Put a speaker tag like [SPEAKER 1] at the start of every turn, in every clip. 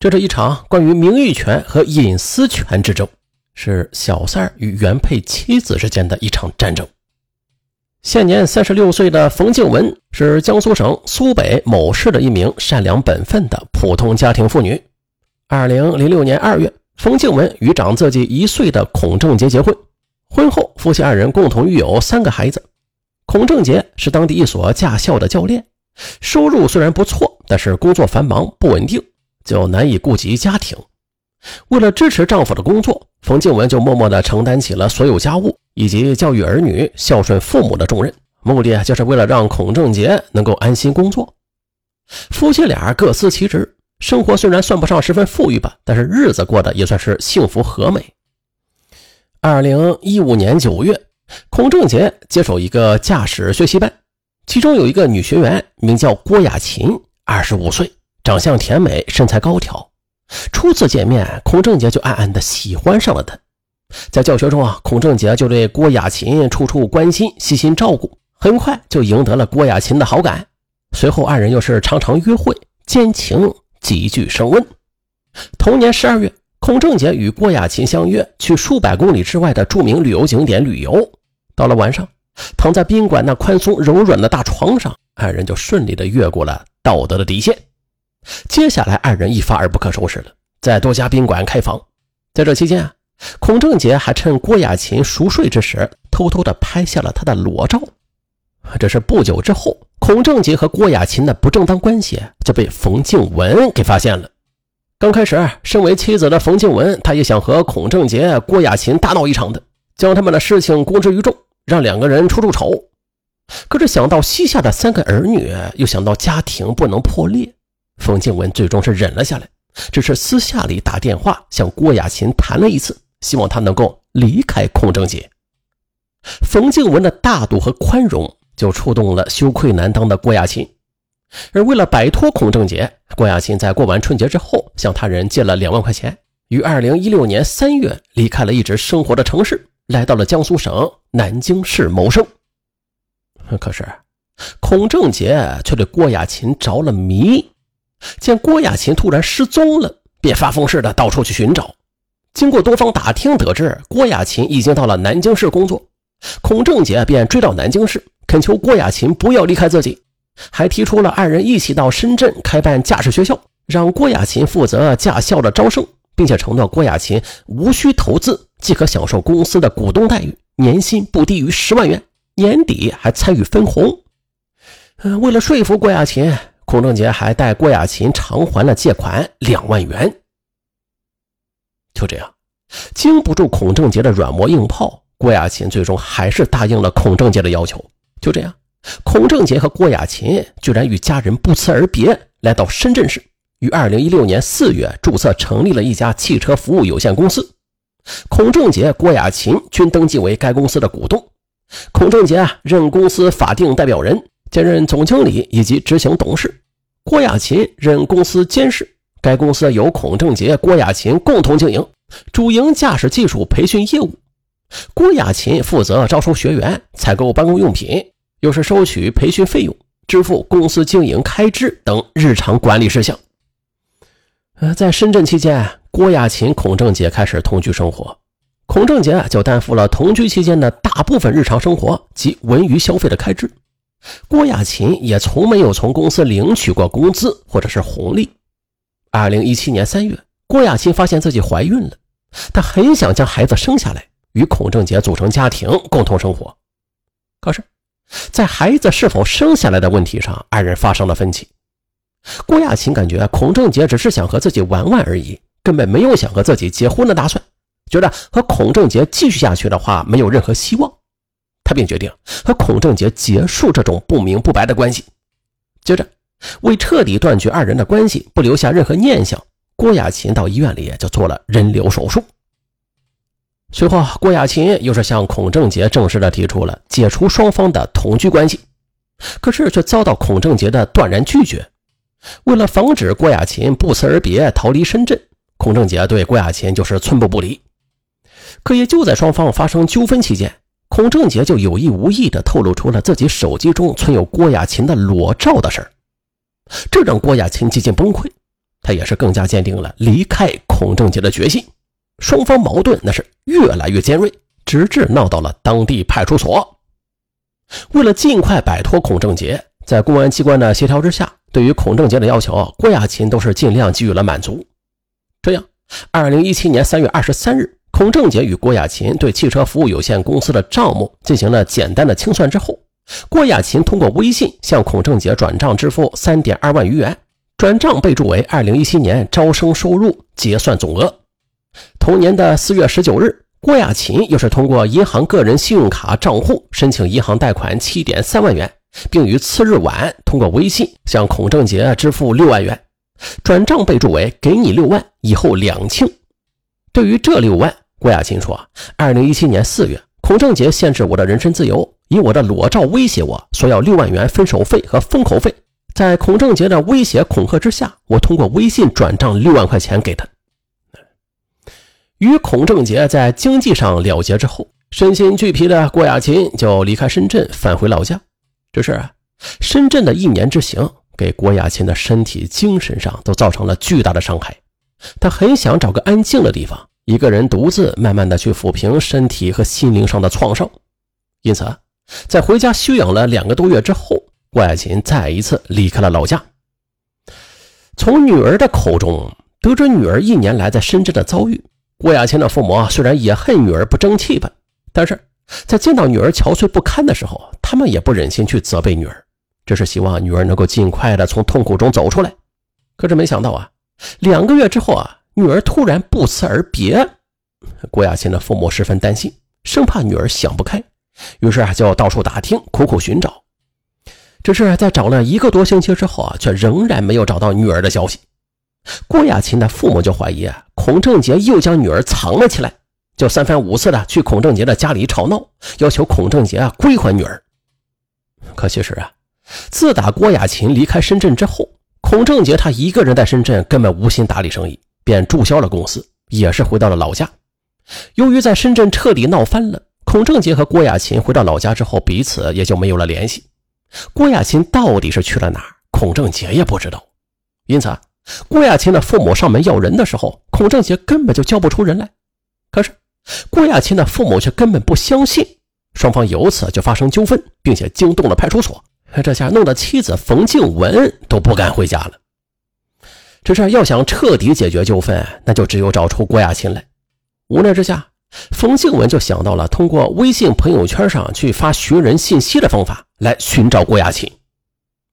[SPEAKER 1] 这是一场关于名誉权和隐私权之争，是小三儿与原配妻子之间的一场战争。现年三十六岁的冯静文是江苏省苏北某市的一名善良本分的普通家庭妇女。二零零六年二月，冯静文与长自己一岁的孔正杰结婚。婚后，夫妻二人共同育有三个孩子。孔正杰是当地一所驾校的教练，收入虽然不错，但是工作繁忙不稳定。就难以顾及家庭。为了支持丈夫的工作，冯静文就默默地承担起了所有家务以及教育儿女、孝顺父母的重任，目的就是为了让孔正杰能够安心工作。夫妻俩各司其职，生活虽然算不上十分富裕吧，但是日子过得也算是幸福和美。二零一五年九月，孔正杰接手一个驾驶学习班，其中有一个女学员名叫郭雅琴，二十五岁。长相甜美，身材高挑。初次见面，孔正杰就暗暗的喜欢上了她。在教学中啊，孔正杰就对郭雅琴处处关心、细心照顾，很快就赢得了郭雅琴的好感。随后，二人又是常常约会，奸情急剧升温。同年十二月，孔正杰与郭雅琴相约去数百公里之外的著名旅游景点旅游。到了晚上，躺在宾馆那宽松柔软的大床上，二人就顺利的越过了道德的底线。接下来，二人一发而不可收拾了，在多家宾馆开房。在这期间啊，孔正杰还趁郭雅琴熟睡之时，偷偷的拍下了她的裸照。这是不久之后，孔正杰和郭雅琴的不正当关系就被冯静文给发现了。刚开始，身为妻子的冯静文，她也想和孔正杰、郭雅琴大闹一场的，将他们的事情公之于众，让两个人出出丑。可是想到膝下的三个儿女，又想到家庭不能破裂。冯静文最终是忍了下来，只是私下里打电话向郭雅琴谈了一次，希望她能够离开孔正杰。冯静文的大度和宽容就触动了羞愧难当的郭雅琴，而为了摆脱孔正杰，郭雅琴在过完春节之后向他人借了两万块钱，于二零一六年三月离开了一直生活的城市，来到了江苏省南京市谋生。可是，孔正杰却对郭雅琴着了迷。见郭雅琴突然失踪了，便发疯似的到处去寻找。经过多方打听，得知郭雅琴已经到了南京市工作。孔正杰便追到南京市，恳求郭雅琴不要离开自己，还提出了二人一起到深圳开办驾驶学校，让郭雅琴负责驾校的招生，并且承诺郭雅琴无需投资即可享受公司的股东待遇，年薪不低于十万元，年底还参与分红。为了说服郭雅琴。孔正杰还带郭雅琴偿还了借款两万元。就这样，经不住孔正杰的软磨硬泡，郭雅琴最终还是答应了孔正杰的要求。就这样，孔正杰和郭雅琴居然与家人不辞而别，来到深圳市，于二零一六年四月注册成立了一家汽车服务有限公司。孔正杰、郭雅琴均登记为该公司的股东。孔正杰啊，任公司法定代表人。兼任总经理以及执行董事，郭雅琴任公司监事。该公司由孔正杰、郭雅琴共同经营，主营驾驶技术培训业务。郭雅琴负责招收学员、采购办公用品，又是收取培训费用、支付公司经营开支等日常管理事项。呃，在深圳期间，郭雅琴、孔正杰开始同居生活，孔正杰就担负了同居期间的大部分日常生活及文娱消费的开支。郭雅琴也从没有从公司领取过工资或者是红利。二零一七年三月，郭雅琴发现自己怀孕了，她很想将孩子生下来，与孔正杰组成家庭，共同生活。可是，在孩子是否生下来的问题上，二人发生了分歧。郭雅琴感觉孔正杰只是想和自己玩玩而已，根本没有想和自己结婚的打算，觉得和孔正杰继续下去的话，没有任何希望。他便决定和孔正杰结束这种不明不白的关系。接着，为彻底断绝二人的关系，不留下任何念想，郭雅琴到医院里就做了人流手术。随后，郭雅琴又是向孔正杰正式的提出了解除双方的同居关系，可是却遭到孔正杰的断然拒绝。为了防止郭雅琴不辞而别逃离深圳，孔正杰对郭雅琴就是寸步不离。可也就在双方发生纠纷期间。孔正杰就有意无意地透露出了自己手机中存有郭雅琴的裸照的事儿，这让郭雅琴几近崩溃。他也是更加坚定了离开孔正杰的决心。双方矛盾那是越来越尖锐，直至闹到了当地派出所。为了尽快摆脱孔正杰，在公安机关的协调之下，对于孔正杰的要求，郭雅琴都是尽量给予了满足。这样，二零一七年三月二十三日，孔正杰与郭亚琴对汽车服务有限公司的账目进行了简单的清算之后，郭亚琴通过微信向孔正杰转账支付三点二万余元，转账备注为二零一七年招生收入结算总额。同年的四月十九日，郭亚琴又是通过银行个人信用卡账户申请银行贷款七点三万元，并于次日晚通过微信向孔正杰支付六万元。转账备注为“给你六万，以后两清”。对于这六万，郭雅琴说：“二零一七年四月，孔正杰限制我的人身自由，以我的裸照威胁我，索要六万元分手费和封口费。在孔正杰的威胁恐吓之下，我通过微信转账六万块钱给他。”与孔正杰在经济上了结之后，身心俱疲的郭雅琴就离开深圳，返回老家。只是深圳的一年之行。给郭雅琴的身体、精神上都造成了巨大的伤害，她很想找个安静的地方，一个人独自慢慢的去抚平身体和心灵上的创伤。因此，在回家休养了两个多月之后，郭亚琴再一次离开了老家。从女儿的口中得知女儿一年来在深圳的遭遇，郭亚琴的父母虽然也恨女儿不争气吧，但是在见到女儿憔悴不堪的时候，他们也不忍心去责备女儿。只是希望女儿能够尽快的从痛苦中走出来，可是没想到啊，两个月之后啊，女儿突然不辞而别。郭亚琴的父母十分担心，生怕女儿想不开，于是啊就到处打听，苦苦寻找。只是在找了一个多星期之后啊，却仍然没有找到女儿的消息。郭亚琴的父母就怀疑啊，孔正杰又将女儿藏了起来，就三番五次的去孔正杰的家里吵闹，要求孔正杰啊归还女儿。可其实啊。自打郭雅琴离开深圳之后，孔正杰他一个人在深圳根本无心打理生意，便注销了公司，也是回到了老家。由于在深圳彻底闹翻了，孔正杰和郭雅琴回到老家之后，彼此也就没有了联系。郭雅琴到底是去了哪儿，孔正杰也不知道。因此，郭雅琴的父母上门要人的时候，孔正杰根本就叫不出人来。可是，郭雅琴的父母却根本不相信，双方由此就发生纠纷，并且惊动了派出所。这下弄得妻子冯静文都不敢回家了。这事要想彻底解决纠纷，那就只有找出郭亚琴来。无奈之下，冯静文就想到了通过微信朋友圈上去发寻人信息的方法来寻找郭亚琴。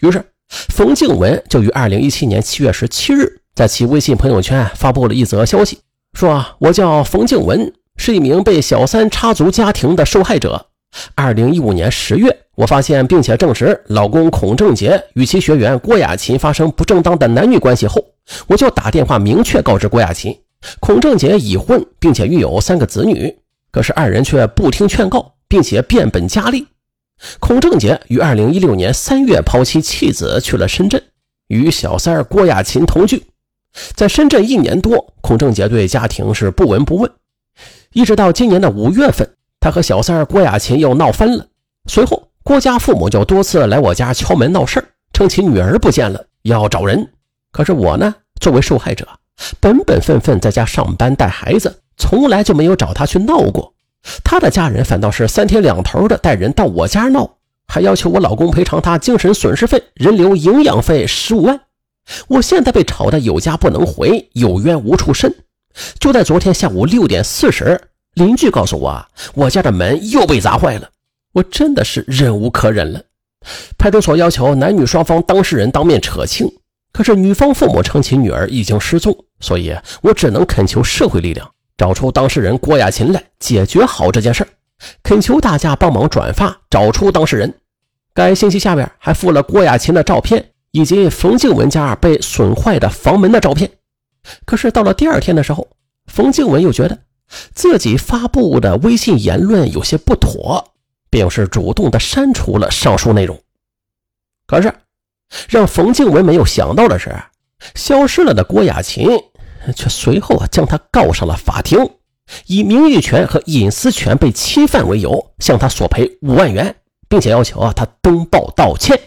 [SPEAKER 1] 于是，冯静文就于二零一七年七月十七日在其微信朋友圈发布了一则消息，说：“我叫冯静文，是一名被小三插足家庭的受害者。二零一五年十月。”我发现并且证实老公孔正杰与其学员郭雅琴发生不正当的男女关系后，我就打电话明确告知郭雅琴，孔正杰已婚并且育有三个子女。可是二人却不听劝告，并且变本加厉。孔正杰于二零一六年三月抛妻弃子去了深圳，与小三郭雅琴同居。在深圳一年多，孔正杰对家庭是不闻不问，一直到今年的五月份，他和小三郭雅琴又闹翻了。随后。郭家父母就多次来我家敲门闹事称其女儿不见了，要找人。可是我呢，作为受害者，本本分分在家上班带孩子，从来就没有找他去闹过。他的家人反倒是三天两头的带人到我家闹，还要求我老公赔偿他精神损失费、人流营养费十五万。我现在被吵得有家不能回，有冤无处伸。就在昨天下午六点四十，邻居告诉我，我家的门又被砸坏了。我真的是忍无可忍了，派出所要求男女双方当事人当面扯清，可是女方父母称其女儿已经失踪，所以我只能恳求社会力量找出当事人郭亚琴来解决好这件事恳求大家帮忙转发，找出当事人。该信息下边还附了郭亚琴的照片以及冯静文家被损坏的房门的照片。可是到了第二天的时候，冯静文又觉得自己发布的微信言论有些不妥。便是主动的删除了上述内容，可是让冯静文没有想到的是，消失了的郭雅琴却随后将他告上了法庭，以名誉权和隐私权被侵犯为由，向他索赔五万元，并且要求啊他登报道歉。